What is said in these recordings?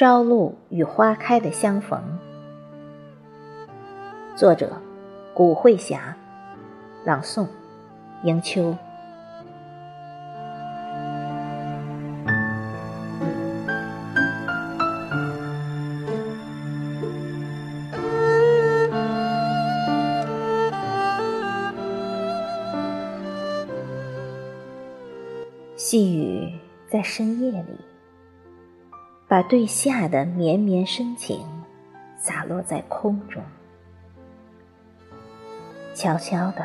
朝露与花开的相逢。作者：古慧霞，朗诵：迎秋。细雨在深夜里，把对夏的绵绵深情洒落在空中，悄悄地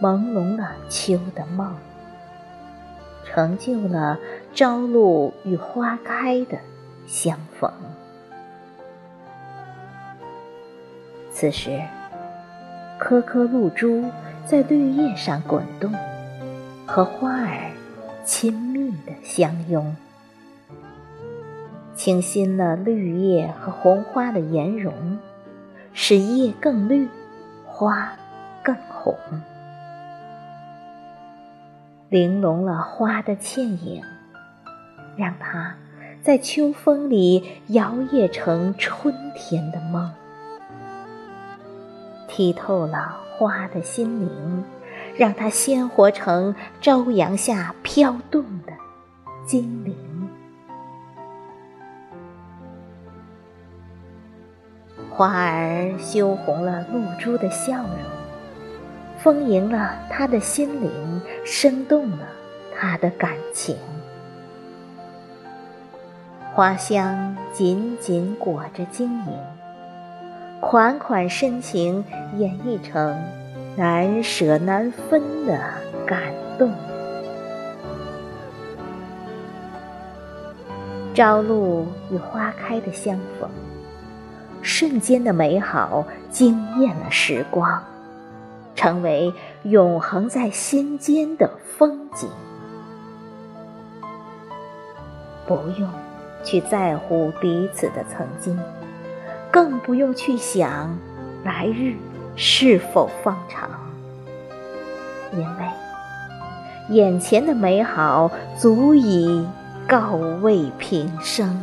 朦胧了秋的梦，成就了朝露与花开的相逢。此时，颗颗露珠在绿叶上滚动，和花儿。亲密的相拥，清新了绿叶和红花的颜容，使叶更绿，花更红，玲珑了花的倩影，让它在秋风里摇曳成春天的梦，剔透了花的心灵。让它鲜活成朝阳下飘动的精灵，花儿羞红了露珠的笑容，丰盈了他的心灵，生动了他的感情。花香紧紧裹着晶莹，款款深情演绎成。难舍难分的感动，朝露与花开的相逢，瞬间的美好惊艳了时光，成为永恒在心间的风景。不用去在乎彼此的曾经，更不用去想来日。是否方长？因为眼前的美好足以告慰平生。